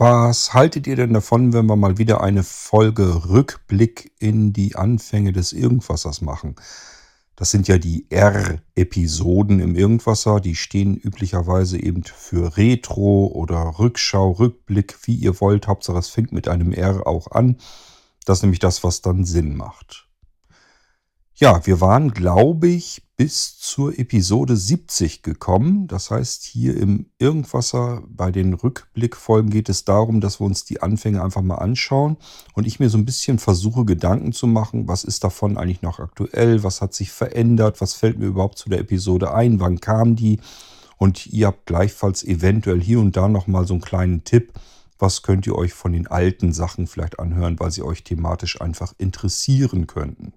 Was haltet ihr denn davon, wenn wir mal wieder eine Folge Rückblick in die Anfänge des Irgendwassers machen? Das sind ja die R-Episoden im Irgendwasser. Die stehen üblicherweise eben für Retro oder Rückschau, Rückblick, wie ihr wollt. Hauptsache es fängt mit einem R auch an. Das ist nämlich das, was dann Sinn macht. Ja, wir waren, glaube ich, bis zur Episode 70 gekommen. Das heißt, hier im Irgendwasser bei den Rückblickfolgen geht es darum, dass wir uns die Anfänge einfach mal anschauen und ich mir so ein bisschen versuche, Gedanken zu machen, was ist davon eigentlich noch aktuell, was hat sich verändert, was fällt mir überhaupt zu der Episode ein, wann kam die und ihr habt gleichfalls eventuell hier und da nochmal so einen kleinen Tipp, was könnt ihr euch von den alten Sachen vielleicht anhören, weil sie euch thematisch einfach interessieren könnten.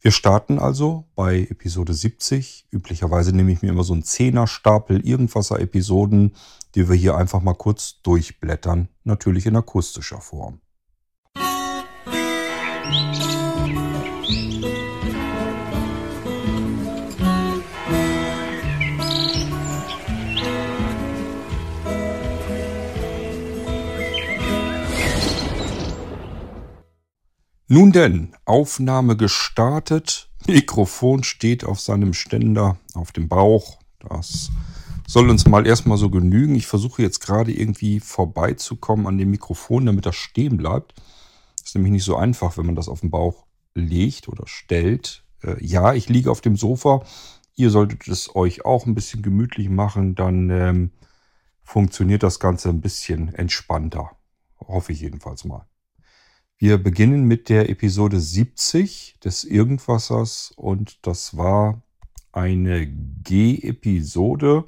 Wir starten also bei Episode 70. Üblicherweise nehme ich mir immer so einen Zehner-Stapel irgendwaser Episoden, die wir hier einfach mal kurz durchblättern, natürlich in akustischer Form. Musik Nun denn, Aufnahme gestartet. Mikrofon steht auf seinem Ständer auf dem Bauch. Das soll uns mal erstmal so genügen. Ich versuche jetzt gerade irgendwie vorbeizukommen an dem Mikrofon, damit das stehen bleibt. Ist nämlich nicht so einfach, wenn man das auf den Bauch legt oder stellt. Äh, ja, ich liege auf dem Sofa. Ihr solltet es euch auch ein bisschen gemütlich machen. Dann ähm, funktioniert das Ganze ein bisschen entspannter. Hoffe ich jedenfalls mal. Wir beginnen mit der Episode 70 des Irgendwassers und das war eine G-Episode.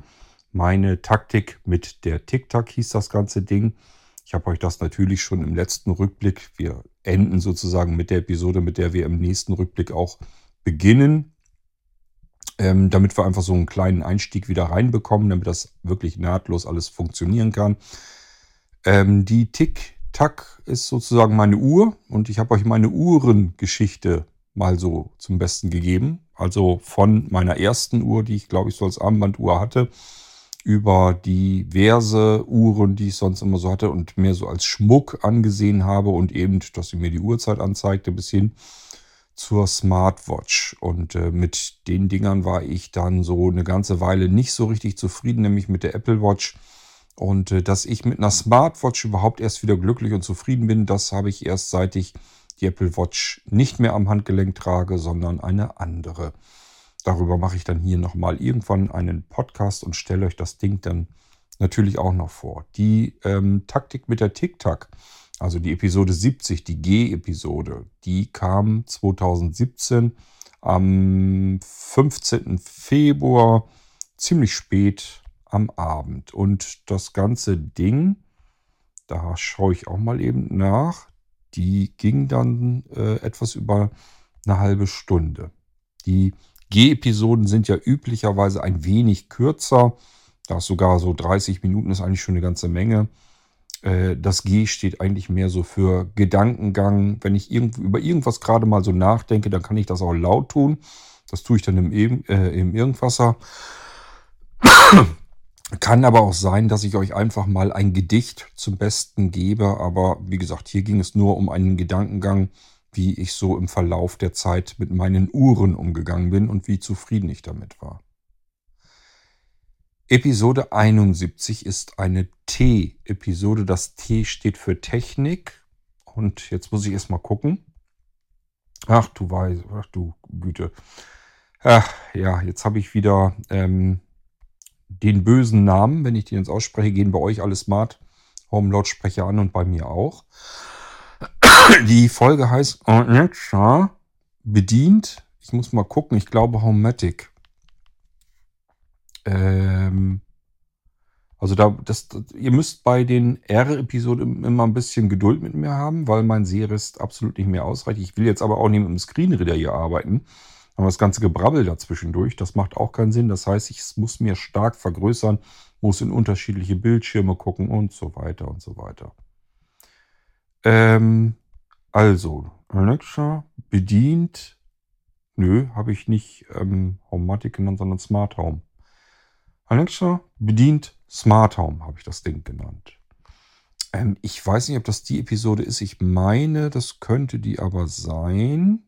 Meine Taktik mit der Tic-Tac hieß das ganze Ding. Ich habe euch das natürlich schon im letzten Rückblick. Wir enden sozusagen mit der Episode, mit der wir im nächsten Rückblick auch beginnen. Ähm, damit wir einfach so einen kleinen Einstieg wieder reinbekommen, damit das wirklich nahtlos alles funktionieren kann. Ähm, die Tick Tack ist sozusagen meine Uhr und ich habe euch meine Uhrengeschichte mal so zum Besten gegeben. Also von meiner ersten Uhr, die ich glaube ich so als Armbanduhr hatte, über diverse Uhren, die ich sonst immer so hatte und mehr so als Schmuck angesehen habe und eben, dass sie mir die Uhrzeit anzeigte, bis hin zur Smartwatch. Und äh, mit den Dingern war ich dann so eine ganze Weile nicht so richtig zufrieden, nämlich mit der Apple Watch und äh, dass ich mit einer Smartwatch überhaupt erst wieder glücklich und zufrieden bin, das habe ich erst seit ich die Apple Watch nicht mehr am Handgelenk trage, sondern eine andere. Darüber mache ich dann hier nochmal irgendwann einen Podcast und stelle euch das Ding dann natürlich auch noch vor. Die ähm, Taktik mit der Tic-Tac, also die Episode 70, die G-Episode, die kam 2017 am 15. Februar, ziemlich spät am Abend. Und das ganze Ding, da schaue ich auch mal eben nach, die ging dann äh, etwas über eine halbe Stunde. Die G-Episoden sind ja üblicherweise ein wenig kürzer. Da ist sogar so 30 Minuten ist eigentlich schon eine ganze Menge. Äh, das G steht eigentlich mehr so für Gedankengang. Wenn ich über irgendwas gerade mal so nachdenke, dann kann ich das auch laut tun. Das tue ich dann im, äh, im Irgendwasser. Kann aber auch sein, dass ich euch einfach mal ein Gedicht zum Besten gebe. Aber wie gesagt, hier ging es nur um einen Gedankengang, wie ich so im Verlauf der Zeit mit meinen Uhren umgegangen bin und wie zufrieden ich damit war. Episode 71 ist eine T-Episode. Das T steht für Technik. Und jetzt muss ich erstmal gucken. Ach du Weise, ach du Güte. Ach, ja, jetzt habe ich wieder ähm, den bösen Namen, wenn ich den jetzt ausspreche, gehen bei euch alle Smart Home Lautsprecher an und bei mir auch. Die Folge heißt Alexa bedient. Ich muss mal gucken, ich glaube Homematic. Ähm, also da, das, ihr müsst bei den R-Episoden immer ein bisschen Geduld mit mir haben, weil mein Sehrest absolut nicht mehr ausreicht. Ich will jetzt aber auch nicht mit dem Screenreader hier arbeiten. Aber das ganze Gebrabbel dazwischendurch, das macht auch keinen Sinn. Das heißt, ich muss mir stark vergrößern, muss in unterschiedliche Bildschirme gucken und so weiter und so weiter. Ähm, also, Alexa bedient. Nö, habe ich nicht ähm, Homematic genannt, sondern Smart Home. Alexa bedient Smart Home, habe ich das Ding genannt. Ähm, ich weiß nicht, ob das die Episode ist. Ich meine, das könnte die aber sein.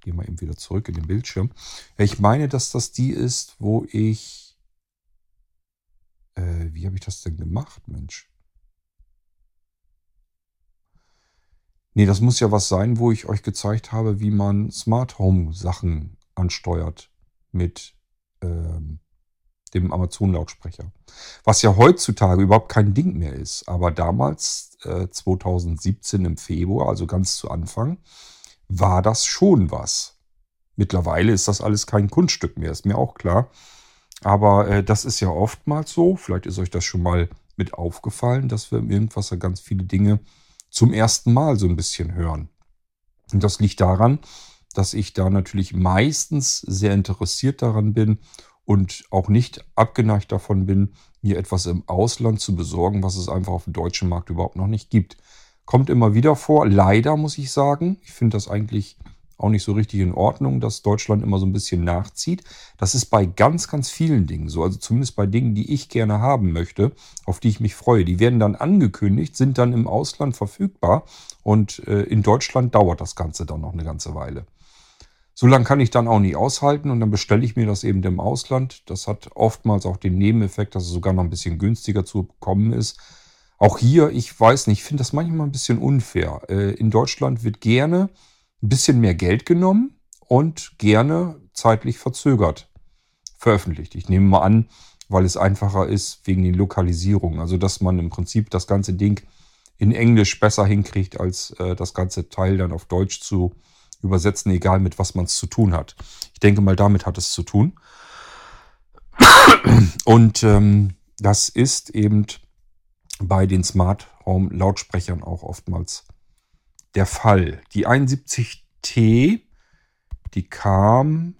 Gehe mal eben wieder zurück in den Bildschirm. Ich meine, dass das die ist, wo ich. Äh, wie habe ich das denn gemacht, Mensch? Nee, das muss ja was sein, wo ich euch gezeigt habe, wie man Smart Home Sachen ansteuert mit ähm, dem Amazon-Lautsprecher. Was ja heutzutage überhaupt kein Ding mehr ist. Aber damals, äh, 2017 im Februar, also ganz zu Anfang, war das schon was. Mittlerweile ist das alles kein Kunststück mehr, ist mir auch klar. Aber äh, das ist ja oftmals so. Vielleicht ist euch das schon mal mit aufgefallen, dass wir im Irgendwas ganz viele Dinge zum ersten Mal so ein bisschen hören. Und das liegt daran, dass ich da natürlich meistens sehr interessiert daran bin und auch nicht abgeneigt davon bin, mir etwas im Ausland zu besorgen, was es einfach auf dem deutschen Markt überhaupt noch nicht gibt. Kommt immer wieder vor, leider muss ich sagen. Ich finde das eigentlich auch nicht so richtig in Ordnung, dass Deutschland immer so ein bisschen nachzieht. Das ist bei ganz, ganz vielen Dingen so. Also zumindest bei Dingen, die ich gerne haben möchte, auf die ich mich freue. Die werden dann angekündigt, sind dann im Ausland verfügbar und äh, in Deutschland dauert das Ganze dann noch eine ganze Weile. So lange kann ich dann auch nicht aushalten und dann bestelle ich mir das eben im Ausland. Das hat oftmals auch den Nebeneffekt, dass es sogar noch ein bisschen günstiger zu bekommen ist. Auch hier, ich weiß nicht, ich finde das manchmal ein bisschen unfair. Äh, in Deutschland wird gerne ein bisschen mehr Geld genommen und gerne zeitlich verzögert veröffentlicht. Ich nehme mal an, weil es einfacher ist wegen den Lokalisierungen. Also dass man im Prinzip das ganze Ding in Englisch besser hinkriegt, als äh, das ganze Teil dann auf Deutsch zu übersetzen, egal mit was man es zu tun hat. Ich denke mal, damit hat es zu tun. Und ähm, das ist eben bei den Smart Home Lautsprechern auch oftmals der Fall. Die 71T, die kam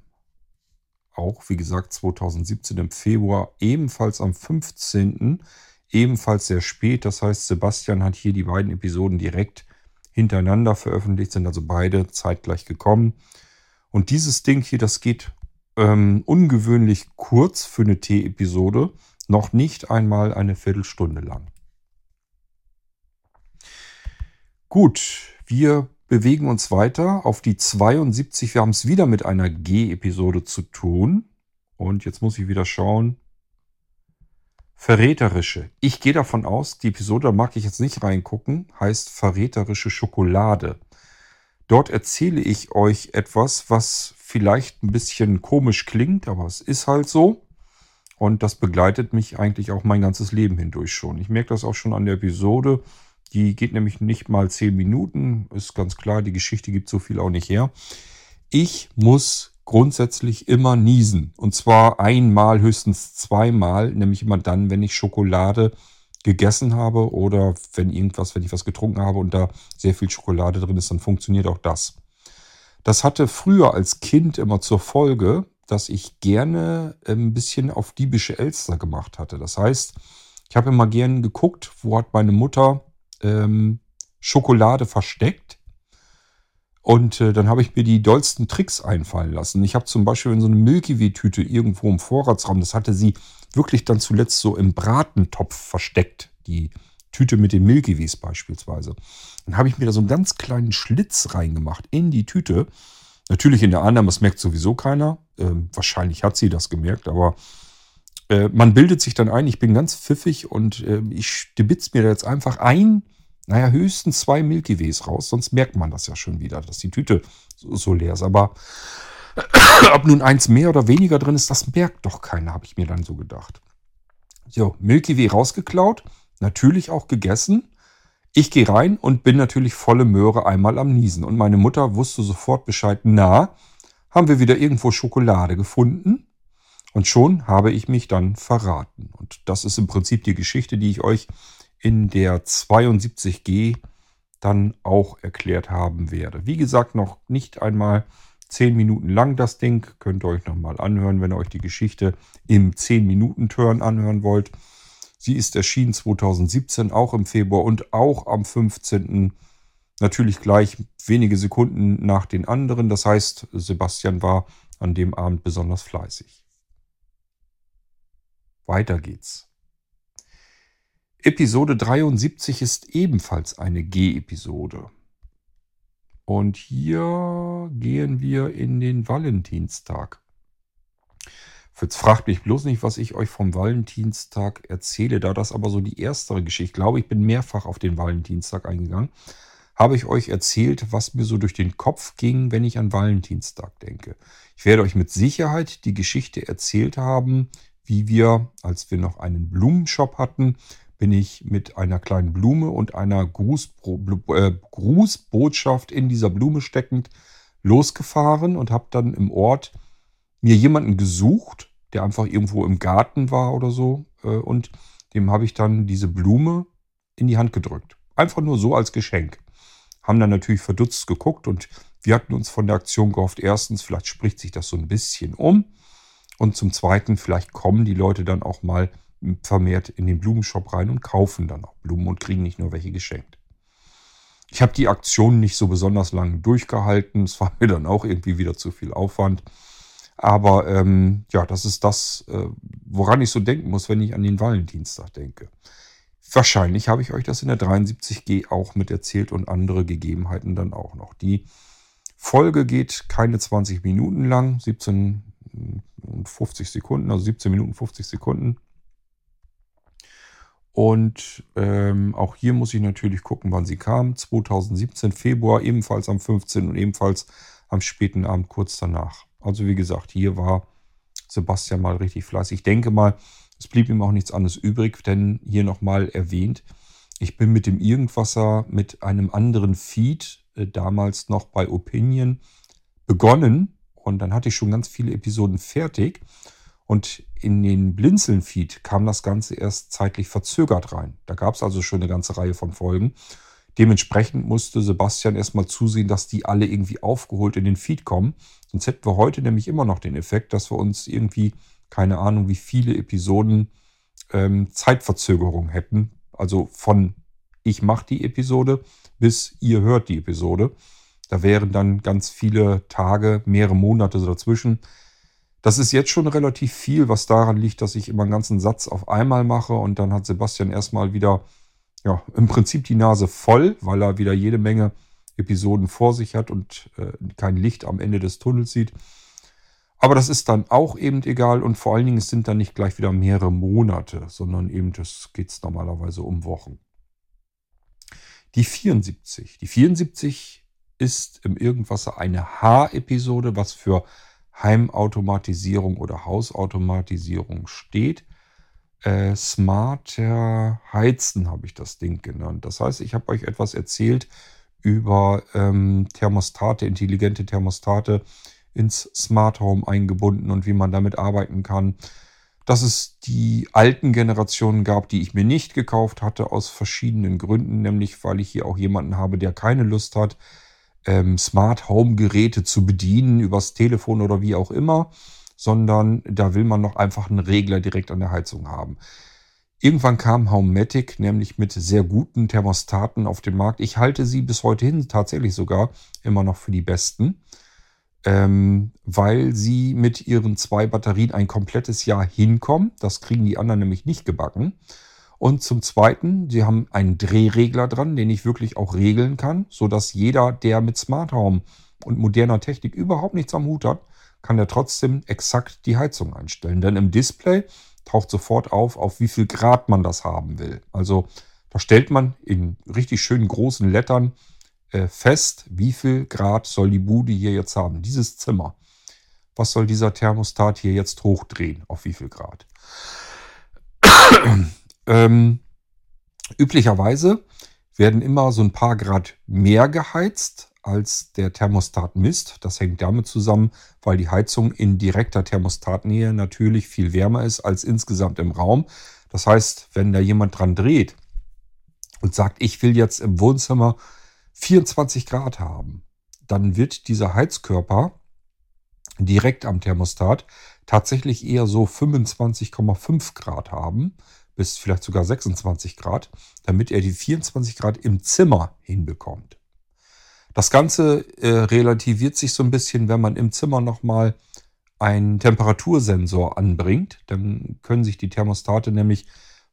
auch, wie gesagt, 2017 im Februar, ebenfalls am 15. Ebenfalls sehr spät. Das heißt, Sebastian hat hier die beiden Episoden direkt hintereinander veröffentlicht, sind also beide zeitgleich gekommen. Und dieses Ding hier, das geht ähm, ungewöhnlich kurz für eine T-Episode, noch nicht einmal eine Viertelstunde lang. Gut, wir bewegen uns weiter auf die 72. Wir haben es wieder mit einer G-Episode zu tun. Und jetzt muss ich wieder schauen. Verräterische. Ich gehe davon aus, die Episode, da mag ich jetzt nicht reingucken, heißt Verräterische Schokolade. Dort erzähle ich euch etwas, was vielleicht ein bisschen komisch klingt, aber es ist halt so. Und das begleitet mich eigentlich auch mein ganzes Leben hindurch schon. Ich merke das auch schon an der Episode. Die geht nämlich nicht mal zehn Minuten. Ist ganz klar, die Geschichte gibt so viel auch nicht her. Ich muss grundsätzlich immer niesen. Und zwar einmal, höchstens zweimal, nämlich immer dann, wenn ich Schokolade gegessen habe oder wenn irgendwas, wenn ich was getrunken habe und da sehr viel Schokolade drin ist, dann funktioniert auch das. Das hatte früher als Kind immer zur Folge, dass ich gerne ein bisschen auf diebische Elster gemacht hatte. Das heißt, ich habe immer gerne geguckt, wo hat meine Mutter ähm, Schokolade versteckt und äh, dann habe ich mir die dollsten Tricks einfallen lassen. Ich habe zum Beispiel in so eine Milky Way-Tüte irgendwo im Vorratsraum, das hatte sie wirklich dann zuletzt so im Bratentopf versteckt, die Tüte mit den Milky Ways beispielsweise. Dann habe ich mir da so einen ganz kleinen Schlitz reingemacht in die Tüte. Natürlich in der Annahme, das merkt sowieso keiner. Ähm, wahrscheinlich hat sie das gemerkt, aber äh, man bildet sich dann ein, ich bin ganz pfiffig und äh, ich stibitz mir da jetzt einfach ein naja, höchstens zwei Milky Ways raus, sonst merkt man das ja schon wieder, dass die Tüte so, leer ist. Aber ob nun eins mehr oder weniger drin ist, das merkt doch keiner, habe ich mir dann so gedacht. So, Milky Way rausgeklaut, natürlich auch gegessen. Ich gehe rein und bin natürlich volle Möhre einmal am Niesen. Und meine Mutter wusste sofort Bescheid, na, haben wir wieder irgendwo Schokolade gefunden? Und schon habe ich mich dann verraten. Und das ist im Prinzip die Geschichte, die ich euch in der 72G dann auch erklärt haben werde. Wie gesagt, noch nicht einmal 10 Minuten lang das Ding. Könnt ihr euch nochmal anhören, wenn ihr euch die Geschichte im 10-Minuten-Turn anhören wollt. Sie ist erschienen 2017, auch im Februar und auch am 15. Natürlich gleich wenige Sekunden nach den anderen. Das heißt, Sebastian war an dem Abend besonders fleißig. Weiter geht's. Episode 73 ist ebenfalls eine G-Episode. Und hier gehen wir in den Valentinstag. Jetzt fragt mich bloß nicht, was ich euch vom Valentinstag erzähle, da das aber so die erstere Geschichte, ich glaube, ich bin mehrfach auf den Valentinstag eingegangen, habe ich euch erzählt, was mir so durch den Kopf ging, wenn ich an Valentinstag denke. Ich werde euch mit Sicherheit die Geschichte erzählt haben, wie wir, als wir noch einen Blumenshop hatten, bin ich mit einer kleinen Blume und einer Grußbo äh, Grußbotschaft in dieser Blume steckend losgefahren und habe dann im Ort mir jemanden gesucht, der einfach irgendwo im Garten war oder so. Äh, und dem habe ich dann diese Blume in die Hand gedrückt. Einfach nur so als Geschenk. Haben dann natürlich verdutzt geguckt und wir hatten uns von der Aktion gehofft, erstens, vielleicht spricht sich das so ein bisschen um. Und zum Zweiten, vielleicht kommen die Leute dann auch mal vermehrt in den Blumenshop rein und kaufen dann auch Blumen und kriegen nicht nur welche geschenkt. Ich habe die Aktion nicht so besonders lange durchgehalten. Es war mir dann auch irgendwie wieder zu viel Aufwand. Aber ähm, ja, das ist das, äh, woran ich so denken muss, wenn ich an den Valentinstag denke. Wahrscheinlich habe ich euch das in der 73G auch mit erzählt und andere Gegebenheiten dann auch noch. Die Folge geht keine 20 Minuten lang, 17 und 50 Sekunden, also 17 Minuten 50 Sekunden. Und ähm, auch hier muss ich natürlich gucken, wann sie kam. 2017 Februar, ebenfalls am 15. und ebenfalls am späten Abend kurz danach. Also wie gesagt, hier war Sebastian mal richtig fleißig. Ich denke mal, es blieb ihm auch nichts anderes übrig, denn hier nochmal erwähnt, ich bin mit dem Irgendwasser mit einem anderen Feed, äh, damals noch bei Opinion, begonnen. Und dann hatte ich schon ganz viele Episoden fertig. Und in den Blinzeln-Feed kam das Ganze erst zeitlich verzögert rein. Da gab es also schon eine ganze Reihe von Folgen. Dementsprechend musste Sebastian erstmal zusehen, dass die alle irgendwie aufgeholt in den Feed kommen. Sonst hätten wir heute nämlich immer noch den Effekt, dass wir uns irgendwie, keine Ahnung, wie viele Episoden ähm, Zeitverzögerung hätten. Also von ich mache die Episode bis ihr hört die Episode. Da wären dann ganz viele Tage, mehrere Monate dazwischen. Das ist jetzt schon relativ viel, was daran liegt, dass ich immer einen ganzen Satz auf einmal mache und dann hat Sebastian erstmal wieder, ja, im Prinzip die Nase voll, weil er wieder jede Menge Episoden vor sich hat und äh, kein Licht am Ende des Tunnels sieht. Aber das ist dann auch eben egal und vor allen Dingen es sind dann nicht gleich wieder mehrere Monate, sondern eben es geht normalerweise um Wochen. Die 74. Die 74 ist im Irgendwasser eine H-Episode, was für Heimautomatisierung oder Hausautomatisierung steht. Äh, smarter Heizen habe ich das Ding genannt. Das heißt, ich habe euch etwas erzählt über ähm, Thermostate, intelligente Thermostate ins Smart Home eingebunden und wie man damit arbeiten kann. Dass es die alten Generationen gab, die ich mir nicht gekauft hatte, aus verschiedenen Gründen, nämlich weil ich hier auch jemanden habe, der keine Lust hat, ähm, Smart Home Geräte zu bedienen, übers Telefon oder wie auch immer, sondern da will man noch einfach einen Regler direkt an der Heizung haben. Irgendwann kam Homematic, nämlich mit sehr guten Thermostaten auf den Markt. Ich halte sie bis heute hin tatsächlich sogar immer noch für die besten, ähm, weil sie mit ihren zwei Batterien ein komplettes Jahr hinkommen. Das kriegen die anderen nämlich nicht gebacken. Und zum Zweiten, sie haben einen Drehregler dran, den ich wirklich auch regeln kann, sodass jeder, der mit Smart Home und moderner Technik überhaupt nichts am Hut hat, kann er trotzdem exakt die Heizung einstellen. Denn im Display taucht sofort auf, auf wie viel Grad man das haben will. Also da stellt man in richtig schönen großen Lettern äh, fest, wie viel Grad soll die Bude hier jetzt haben, dieses Zimmer. Was soll dieser Thermostat hier jetzt hochdrehen, auf wie viel Grad? Ähm, üblicherweise werden immer so ein paar Grad mehr geheizt, als der Thermostat misst. Das hängt damit zusammen, weil die Heizung in direkter Thermostatnähe natürlich viel wärmer ist als insgesamt im Raum. Das heißt, wenn da jemand dran dreht und sagt, ich will jetzt im Wohnzimmer 24 Grad haben, dann wird dieser Heizkörper direkt am Thermostat tatsächlich eher so 25,5 Grad haben bis vielleicht sogar 26 Grad, damit er die 24 Grad im Zimmer hinbekommt. Das Ganze äh, relativiert sich so ein bisschen, wenn man im Zimmer nochmal einen Temperatursensor anbringt. Dann können sich die Thermostate nämlich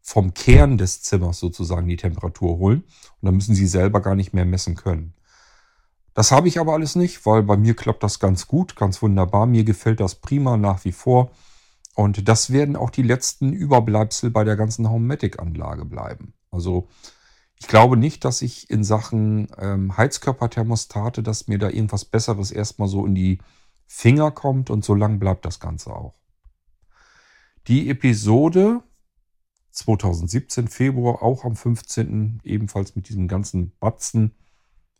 vom Kern des Zimmers sozusagen die Temperatur holen. Und dann müssen Sie selber gar nicht mehr messen können. Das habe ich aber alles nicht, weil bei mir klappt das ganz gut, ganz wunderbar. Mir gefällt das prima nach wie vor. Und das werden auch die letzten Überbleibsel bei der ganzen Homematic-Anlage bleiben. Also ich glaube nicht, dass ich in Sachen ähm, Heizkörperthermostate, dass mir da irgendwas Besseres erstmal so in die Finger kommt und so lang bleibt das Ganze auch. Die Episode 2017 Februar, auch am 15. ebenfalls mit diesem ganzen Batzen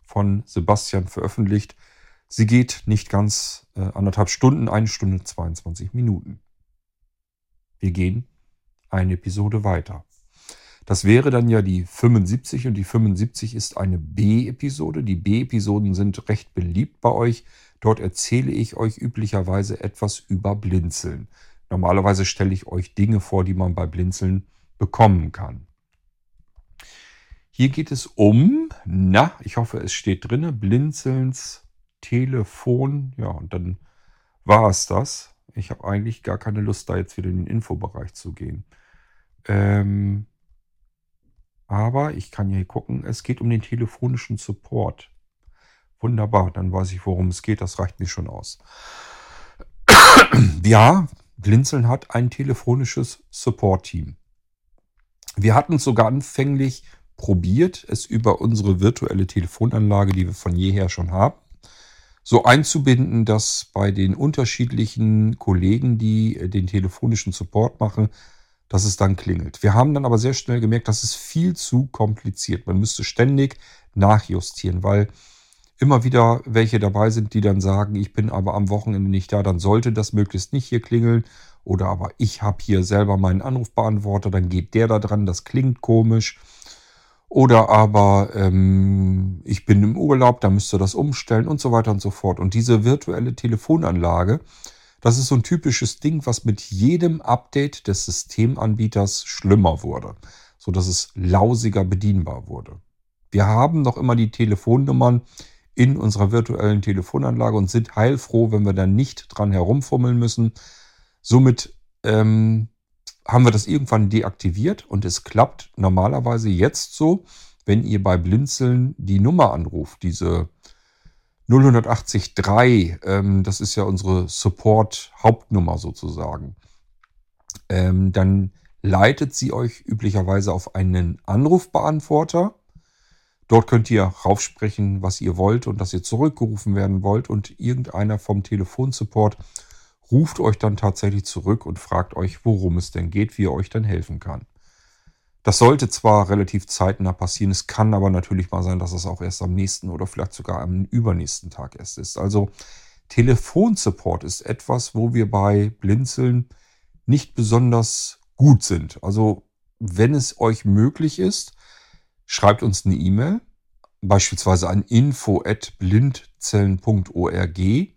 von Sebastian veröffentlicht. Sie geht nicht ganz äh, anderthalb Stunden, eine Stunde 22 Minuten. Wir gehen eine Episode weiter. Das wäre dann ja die 75 und die 75 ist eine B-Episode. Die B-Episoden sind recht beliebt bei euch. Dort erzähle ich euch üblicherweise etwas über Blinzeln. Normalerweise stelle ich euch Dinge vor, die man bei Blinzeln bekommen kann. Hier geht es um, na, ich hoffe, es steht drin, Blinzelns Telefon. Ja, und dann war es das. Ich habe eigentlich gar keine Lust, da jetzt wieder in den Infobereich zu gehen. Ähm, aber ich kann hier gucken, es geht um den telefonischen Support. Wunderbar, dann weiß ich, worum es geht. Das reicht mir schon aus. ja, Blinzeln hat ein telefonisches Support-Team. Wir hatten sogar anfänglich probiert, es über unsere virtuelle Telefonanlage, die wir von jeher schon haben, so einzubinden, dass bei den unterschiedlichen Kollegen, die den telefonischen Support machen, dass es dann klingelt. Wir haben dann aber sehr schnell gemerkt, das ist viel zu kompliziert. Man müsste ständig nachjustieren, weil immer wieder welche dabei sind, die dann sagen, ich bin aber am Wochenende nicht da, dann sollte das möglichst nicht hier klingeln. Oder aber ich habe hier selber meinen Anrufbeantworter, dann geht der da dran, das klingt komisch. Oder aber ähm, ich bin im Urlaub, da müsst ihr das umstellen und so weiter und so fort. Und diese virtuelle Telefonanlage, das ist so ein typisches Ding, was mit jedem Update des Systemanbieters schlimmer wurde, so dass es lausiger bedienbar wurde. Wir haben noch immer die Telefonnummern in unserer virtuellen Telefonanlage und sind heilfroh, wenn wir da nicht dran herumfummeln müssen. Somit ähm, haben wir das irgendwann deaktiviert und es klappt normalerweise jetzt so, wenn ihr bei Blinzeln die Nummer anruft, diese 0183, ähm, das ist ja unsere Support-Hauptnummer sozusagen, ähm, dann leitet sie euch üblicherweise auf einen Anrufbeantworter. Dort könnt ihr raufsprechen, was ihr wollt und dass ihr zurückgerufen werden wollt und irgendeiner vom Telefonsupport ruft euch dann tatsächlich zurück und fragt euch, worum es denn geht, wie er euch dann helfen kann. Das sollte zwar relativ zeitnah passieren, es kann aber natürlich mal sein, dass es auch erst am nächsten oder vielleicht sogar am übernächsten Tag erst ist. Also Telefonsupport ist etwas, wo wir bei Blinzeln nicht besonders gut sind. Also wenn es euch möglich ist, schreibt uns eine E-Mail, beispielsweise an info@blindzellen.org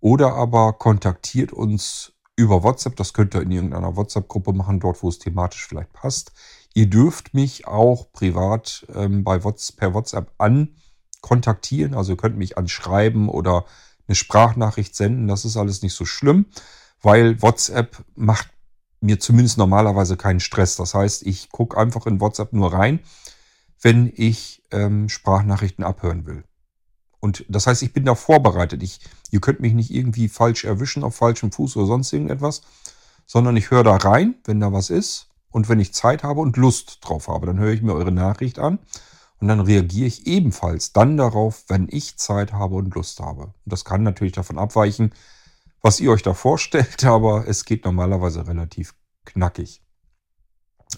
oder aber kontaktiert uns über WhatsApp. Das könnt ihr in irgendeiner WhatsApp-Gruppe machen, dort wo es thematisch vielleicht passt. Ihr dürft mich auch privat ähm, bei WhatsApp, per WhatsApp an kontaktieren. Also ihr könnt mich anschreiben oder eine Sprachnachricht senden. Das ist alles nicht so schlimm, weil WhatsApp macht mir zumindest normalerweise keinen Stress. Das heißt, ich gucke einfach in WhatsApp nur rein, wenn ich ähm, Sprachnachrichten abhören will. Und das heißt, ich bin da vorbereitet. Ich, ihr könnt mich nicht irgendwie falsch erwischen auf falschem Fuß oder sonst irgendetwas, sondern ich höre da rein, wenn da was ist. Und wenn ich Zeit habe und Lust drauf habe, dann höre ich mir eure Nachricht an und dann reagiere ich ebenfalls dann darauf, wenn ich Zeit habe und Lust habe. Und das kann natürlich davon abweichen, was ihr euch da vorstellt, aber es geht normalerweise relativ knackig.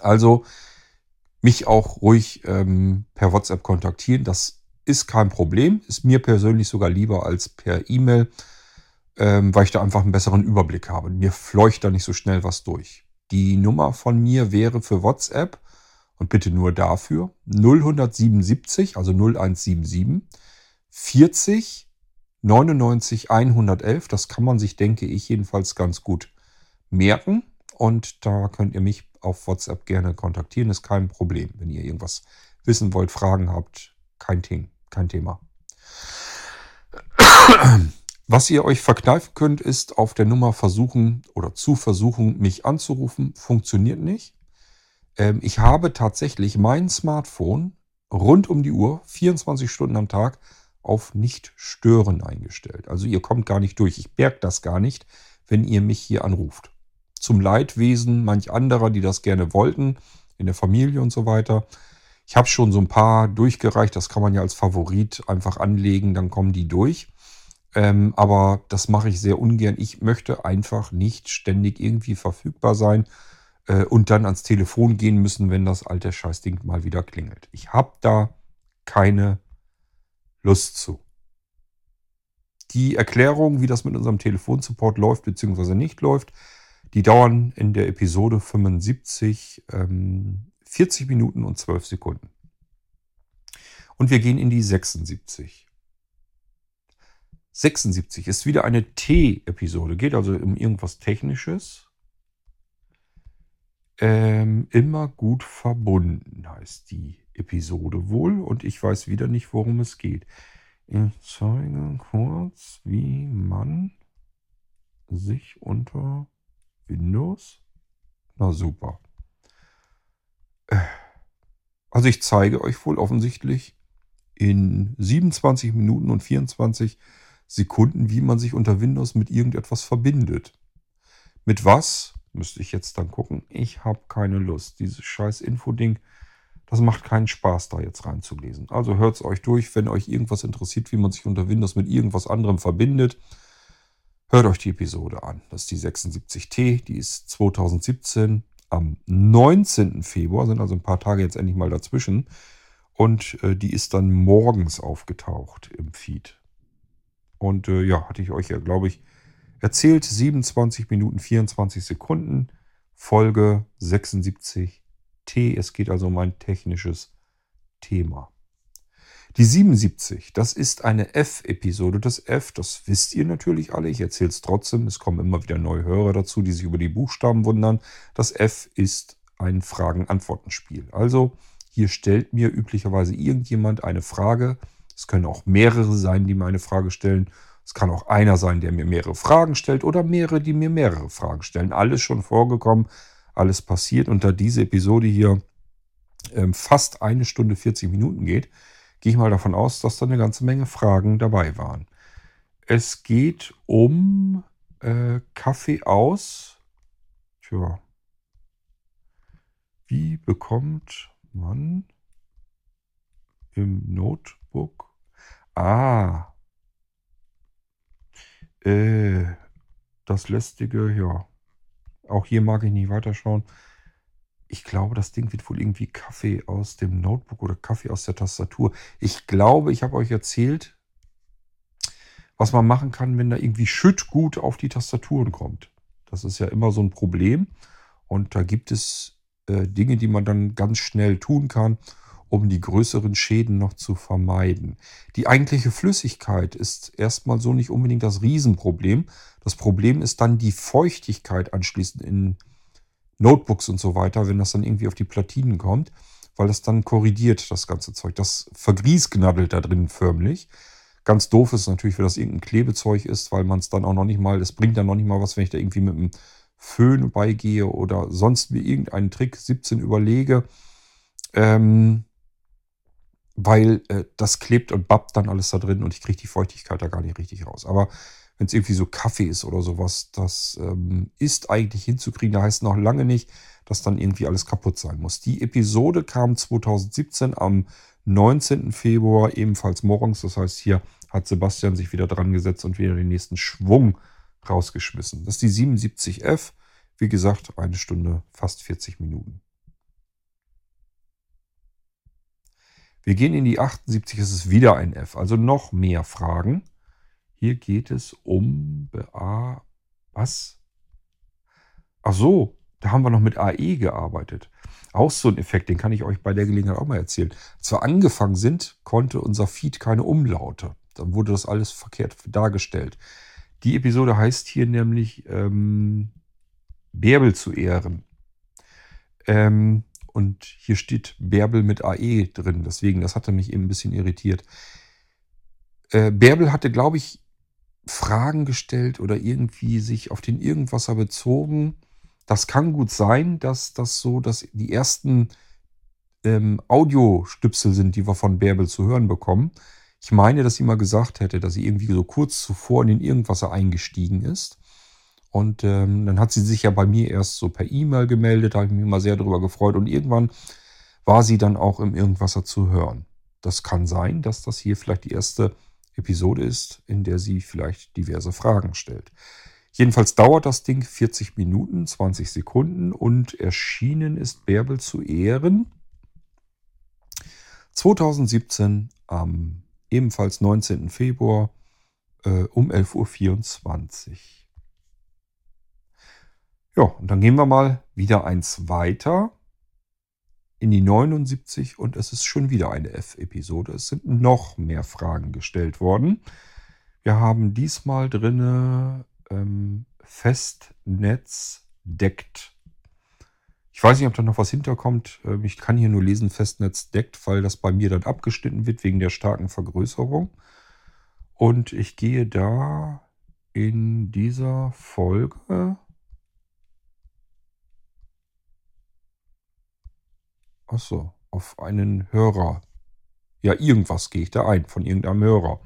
Also mich auch ruhig ähm, per WhatsApp kontaktieren. Das ist kein Problem, ist mir persönlich sogar lieber als per E-Mail, ähm, weil ich da einfach einen besseren Überblick habe. Mir fleucht da nicht so schnell was durch. Die Nummer von mir wäre für WhatsApp und bitte nur dafür 0177, also 0177 40 99 111. Das kann man sich, denke ich, jedenfalls ganz gut merken. Und da könnt ihr mich auf WhatsApp gerne kontaktieren. Ist kein Problem. Wenn ihr irgendwas wissen wollt, Fragen habt, kein Ding kein Thema. Was ihr euch verkneifen könnt, ist auf der Nummer versuchen oder zu versuchen, mich anzurufen. Funktioniert nicht. Ähm, ich habe tatsächlich mein Smartphone rund um die Uhr, 24 Stunden am Tag, auf nicht stören eingestellt. Also ihr kommt gar nicht durch. Ich merke das gar nicht, wenn ihr mich hier anruft. Zum Leidwesen manch anderer, die das gerne wollten, in der Familie und so weiter. Ich habe schon so ein paar durchgereicht, das kann man ja als Favorit einfach anlegen, dann kommen die durch. Ähm, aber das mache ich sehr ungern. Ich möchte einfach nicht ständig irgendwie verfügbar sein äh, und dann ans Telefon gehen müssen, wenn das alte Scheißding mal wieder klingelt. Ich habe da keine Lust zu. Die Erklärung, wie das mit unserem Telefonsupport läuft bzw. nicht läuft, die dauern in der Episode 75 ähm, 40 Minuten und 12 Sekunden. Und wir gehen in die 76. 76 ist wieder eine T-Episode, geht also um irgendwas Technisches. Ähm, immer gut verbunden heißt die Episode wohl und ich weiß wieder nicht, worum es geht. Ich zeige kurz, wie man sich unter Windows. Na super. Äh, also ich zeige euch wohl offensichtlich in 27 Minuten und 24 Sekunden, wie man sich unter Windows mit irgendetwas verbindet. Mit was? Müsste ich jetzt dann gucken. Ich habe keine Lust. Dieses scheiß Infoding, das macht keinen Spaß, da jetzt reinzulesen. Also hört es euch durch, wenn euch irgendwas interessiert, wie man sich unter Windows mit irgendwas anderem verbindet. Hört euch die Episode an. Das ist die 76T, die ist 2017 am 19. Februar, sind also ein paar Tage jetzt endlich mal dazwischen. Und äh, die ist dann morgens aufgetaucht im Feed. Und äh, ja, hatte ich euch ja, glaube ich, erzählt. 27 Minuten 24 Sekunden. Folge 76 T. Es geht also um ein technisches Thema. Die 77, das ist eine F-Episode. Das F, das wisst ihr natürlich alle. Ich erzähle es trotzdem. Es kommen immer wieder neue Hörer dazu, die sich über die Buchstaben wundern. Das F ist ein Fragen-Antworten-Spiel. Also hier stellt mir üblicherweise irgendjemand eine Frage. Es können auch mehrere sein, die mir eine Frage stellen. Es kann auch einer sein, der mir mehrere Fragen stellt oder mehrere, die mir mehrere Fragen stellen. Alles schon vorgekommen, alles passiert. Und da diese Episode hier ähm, fast eine Stunde 40 Minuten geht, gehe ich mal davon aus, dass da eine ganze Menge Fragen dabei waren. Es geht um äh, Kaffee aus. Tja. Wie bekommt man im Notebook? Ah. Äh, das lästige, ja. Auch hier mag ich nicht weiterschauen ich glaube, das Ding wird wohl irgendwie Kaffee aus dem Notebook oder Kaffee aus der Tastatur. Ich glaube, ich habe euch erzählt, was man machen kann, wenn da irgendwie Schüttgut auf die Tastaturen kommt. Das ist ja immer so ein Problem. Und da gibt es äh, Dinge, die man dann ganz schnell tun kann, um die größeren Schäden noch zu vermeiden. Die eigentliche Flüssigkeit ist erstmal so nicht unbedingt das Riesenproblem. Das Problem ist dann die Feuchtigkeit anschließend in Notebooks und so weiter, wenn das dann irgendwie auf die Platinen kommt, weil das dann korrigiert, das ganze Zeug. Das vergriesgnaddelt da drin förmlich. Ganz doof ist natürlich, wenn das irgendein Klebezeug ist, weil man es dann auch noch nicht mal, es bringt dann noch nicht mal was, wenn ich da irgendwie mit einem Föhn beigehe oder sonst mir irgendeinen Trick 17 überlege. Ähm, weil äh, das klebt und babbt dann alles da drin und ich kriege die Feuchtigkeit da gar nicht richtig raus. Aber wenn es irgendwie so Kaffee ist oder sowas, das ähm, ist eigentlich hinzukriegen. Da heißt noch lange nicht, dass dann irgendwie alles kaputt sein muss. Die Episode kam 2017 am 19. Februar, ebenfalls morgens. Das heißt, hier hat Sebastian sich wieder dran gesetzt und wieder den nächsten Schwung rausgeschmissen. Das ist die 77F. Wie gesagt, eine Stunde, fast 40 Minuten. Wir gehen in die 78, es ist wieder ein F, also noch mehr Fragen. Hier geht es um BA. Was? Ach so, da haben wir noch mit AE gearbeitet. Auch so ein Effekt, den kann ich euch bei der Gelegenheit auch mal erzählen. Als wir angefangen sind, konnte unser Feed keine Umlaute. Dann wurde das alles verkehrt dargestellt. Die Episode heißt hier nämlich ähm, Bärbel zu ehren. Ähm, und hier steht Bärbel mit AE drin. Deswegen, das hatte mich eben ein bisschen irritiert. Äh, Bärbel hatte, glaube ich, Fragen gestellt oder irgendwie sich auf den Irgendwasser bezogen. Das kann gut sein, dass das so, dass die ersten ähm, Audiostüpsel sind, die wir von Bärbel zu hören bekommen. Ich meine, dass sie mal gesagt hätte, dass sie irgendwie so kurz zuvor in den Irgendwasser eingestiegen ist. Und ähm, dann hat sie sich ja bei mir erst so per E-Mail gemeldet, da habe ich mich immer sehr darüber gefreut. Und irgendwann war sie dann auch im Irgendwasser zu hören. Das kann sein, dass das hier vielleicht die erste Episode ist, in der sie vielleicht diverse Fragen stellt. Jedenfalls dauert das Ding 40 Minuten, 20 Sekunden und erschienen ist Bärbel zu Ehren 2017 am ebenfalls 19. Februar äh, um 11.24 Uhr. Ja, und dann gehen wir mal wieder eins weiter in die 79 und es ist schon wieder eine F-Episode. Es sind noch mehr Fragen gestellt worden. Wir haben diesmal drinne ähm, Festnetz deckt. Ich weiß nicht, ob da noch was hinterkommt. Ähm, ich kann hier nur lesen, Festnetz deckt, weil das bei mir dann abgeschnitten wird wegen der starken Vergrößerung. Und ich gehe da in dieser Folge Achso, auf einen Hörer. Ja, irgendwas gehe ich da ein, von irgendeinem Hörer.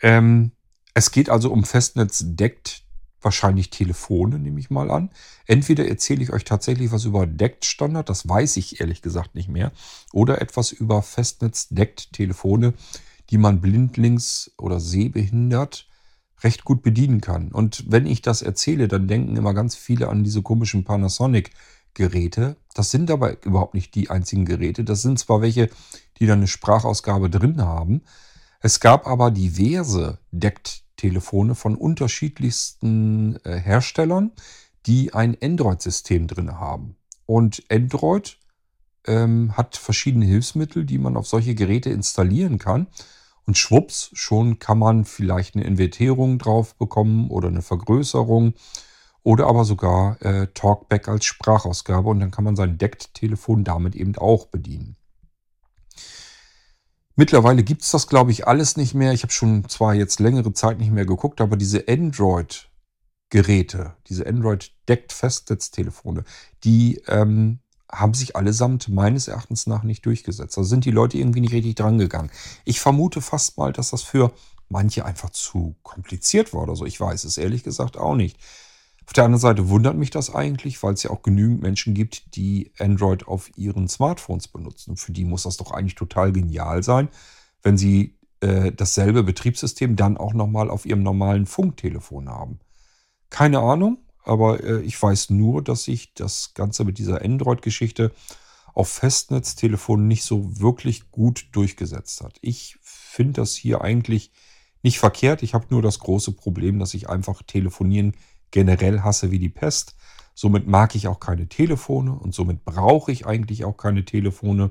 Ähm, es geht also um Festnetz deckt wahrscheinlich Telefone, nehme ich mal an. Entweder erzähle ich euch tatsächlich was über deckt Standard, das weiß ich ehrlich gesagt nicht mehr, oder etwas über Festnetz deckt Telefone, die man blindlings oder sehbehindert recht gut bedienen kann. Und wenn ich das erzähle, dann denken immer ganz viele an diese komischen Panasonic Geräte. Das sind aber überhaupt nicht die einzigen Geräte. Das sind zwar welche, die dann eine Sprachausgabe drin haben. Es gab aber diverse Deckt-Telefone von unterschiedlichsten äh, Herstellern, die ein Android-System drin haben. Und Android ähm, hat verschiedene Hilfsmittel, die man auf solche Geräte installieren kann. Und schwupps, schon kann man vielleicht eine Invertierung drauf bekommen oder eine Vergrößerung oder aber sogar äh, Talkback als Sprachausgabe und dann kann man sein Deckt-Telefon damit eben auch bedienen. Mittlerweile gibt es das, glaube ich, alles nicht mehr. Ich habe schon zwar jetzt längere Zeit nicht mehr geguckt, aber diese Android-Geräte, diese Android-Deckt-Festnetztelefone, die ähm, haben sich allesamt meines Erachtens nach nicht durchgesetzt. Da sind die Leute irgendwie nicht richtig drangegangen. Ich vermute fast mal, dass das für manche einfach zu kompliziert war oder so. Ich weiß es ehrlich gesagt auch nicht. Auf der anderen Seite wundert mich das eigentlich, weil es ja auch genügend Menschen gibt, die Android auf ihren Smartphones benutzen. Und für die muss das doch eigentlich total genial sein, wenn sie äh, dasselbe Betriebssystem dann auch nochmal auf ihrem normalen Funktelefon haben. Keine Ahnung, aber äh, ich weiß nur, dass sich das Ganze mit dieser Android-Geschichte auf Festnetztelefonen nicht so wirklich gut durchgesetzt hat. Ich finde das hier eigentlich nicht verkehrt. Ich habe nur das große Problem, dass ich einfach telefonieren generell hasse wie die Pest. Somit mag ich auch keine Telefone und somit brauche ich eigentlich auch keine Telefone.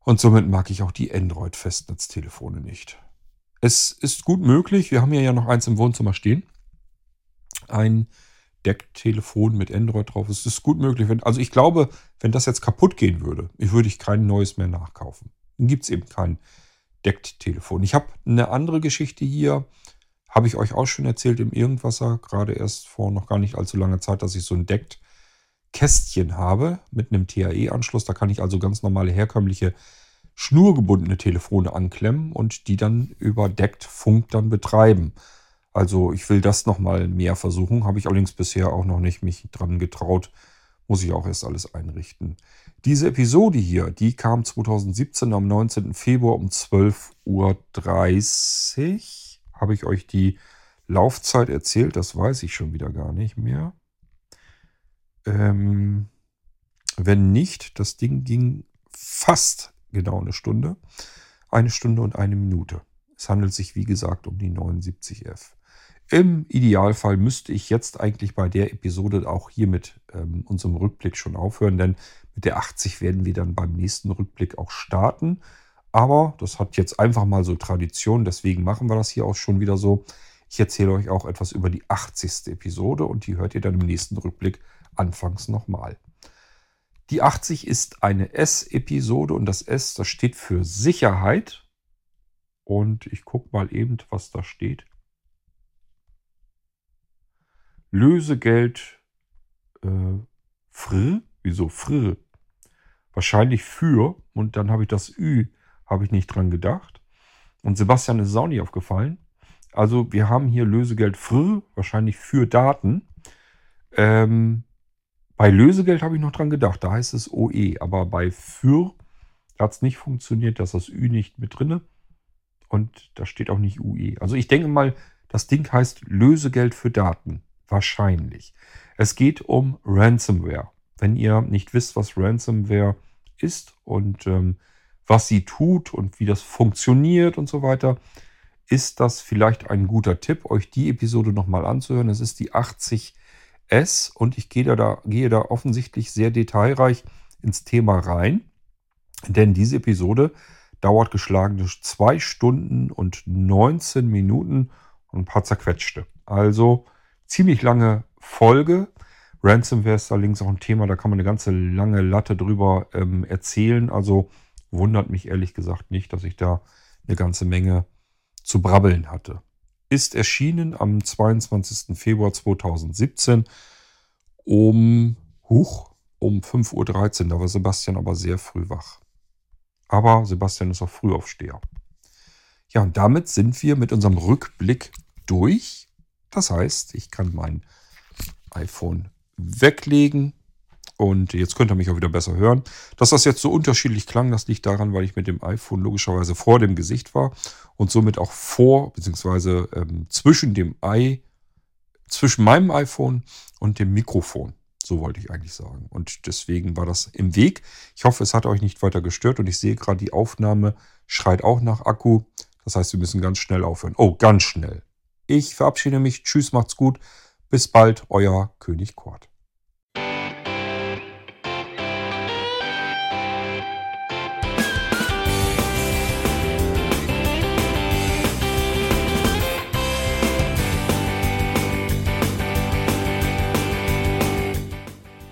Und somit mag ich auch die Android-Festnetztelefone nicht. Es ist gut möglich, wir haben hier ja noch eins im Wohnzimmer stehen. Ein Decktelefon mit Android drauf. Es ist gut möglich, wenn, also ich glaube, wenn das jetzt kaputt gehen würde, ich würde ich kein neues mehr nachkaufen. Dann gibt es eben kein Decktelefon. Ich habe eine andere Geschichte hier. Habe ich euch auch schon erzählt im Irgendwasser, gerade erst vor noch gar nicht allzu langer Zeit, dass ich so ein Deckt-Kästchen habe mit einem TAE-Anschluss. Da kann ich also ganz normale herkömmliche schnurgebundene Telefone anklemmen und die dann über Deckt Funk dann betreiben. Also ich will das nochmal mehr versuchen. Habe ich allerdings bisher auch noch nicht mich dran getraut. Muss ich auch erst alles einrichten. Diese Episode hier, die kam 2017 am 19. Februar um 12.30 Uhr habe ich euch die Laufzeit erzählt? Das weiß ich schon wieder gar nicht mehr. Ähm, wenn nicht, das Ding ging fast genau eine Stunde. Eine Stunde und eine Minute. Es handelt sich, wie gesagt, um die 79F. Im Idealfall müsste ich jetzt eigentlich bei der Episode auch hier mit ähm, unserem Rückblick schon aufhören, denn mit der 80 werden wir dann beim nächsten Rückblick auch starten. Aber das hat jetzt einfach mal so Tradition, deswegen machen wir das hier auch schon wieder so. Ich erzähle euch auch etwas über die 80. Episode und die hört ihr dann im nächsten Rückblick anfangs nochmal. Die 80 ist eine S-Episode und das S, das steht für Sicherheit. Und ich gucke mal eben, was da steht. Lösegeld äh, fr, wieso fr? Wahrscheinlich für und dann habe ich das Ü, habe ich nicht dran gedacht. Und Sebastian ist es auch nicht aufgefallen. Also wir haben hier Lösegeld fr, wahrscheinlich für Daten. Ähm, bei Lösegeld habe ich noch dran gedacht, da heißt es OE, aber bei für hat es nicht funktioniert, dass das Ü nicht mit drinne und da steht auch nicht UE. Also ich denke mal, das Ding heißt Lösegeld für Daten. Wahrscheinlich. Es geht um Ransomware. Wenn ihr nicht wisst, was Ransomware ist und ähm, was sie tut und wie das funktioniert und so weiter, ist das vielleicht ein guter Tipp, euch die Episode nochmal anzuhören. Es ist die 80S und ich gehe da, gehe da offensichtlich sehr detailreich ins Thema rein, denn diese Episode dauert geschlagene 2 Stunden und 19 Minuten und ein paar zerquetschte. Also ziemlich lange Folge. Ransomware ist links auch ein Thema, da kann man eine ganze lange Latte drüber ähm, erzählen. Also wundert mich ehrlich gesagt nicht, dass ich da eine ganze Menge zu brabbeln hatte. Ist erschienen am 22. Februar 2017 um, huch, um 5.13 Uhr. Da war Sebastian aber sehr früh wach. Aber Sebastian ist auch Frühaufsteher. Ja, und damit sind wir mit unserem Rückblick durch. Das heißt, ich kann mein iPhone weglegen und jetzt könnt ihr mich auch wieder besser hören. Dass das jetzt so unterschiedlich klang, das liegt daran, weil ich mit dem iPhone logischerweise vor dem Gesicht war und somit auch vor bzw. Ähm, zwischen dem i, zwischen meinem iPhone und dem Mikrofon. So wollte ich eigentlich sagen. Und deswegen war das im Weg. Ich hoffe, es hat euch nicht weiter gestört und ich sehe gerade, die Aufnahme schreit auch nach Akku. Das heißt, wir müssen ganz schnell aufhören. Oh, ganz schnell. Ich verabschiede mich. Tschüss, macht's gut. Bis bald, euer König Kort.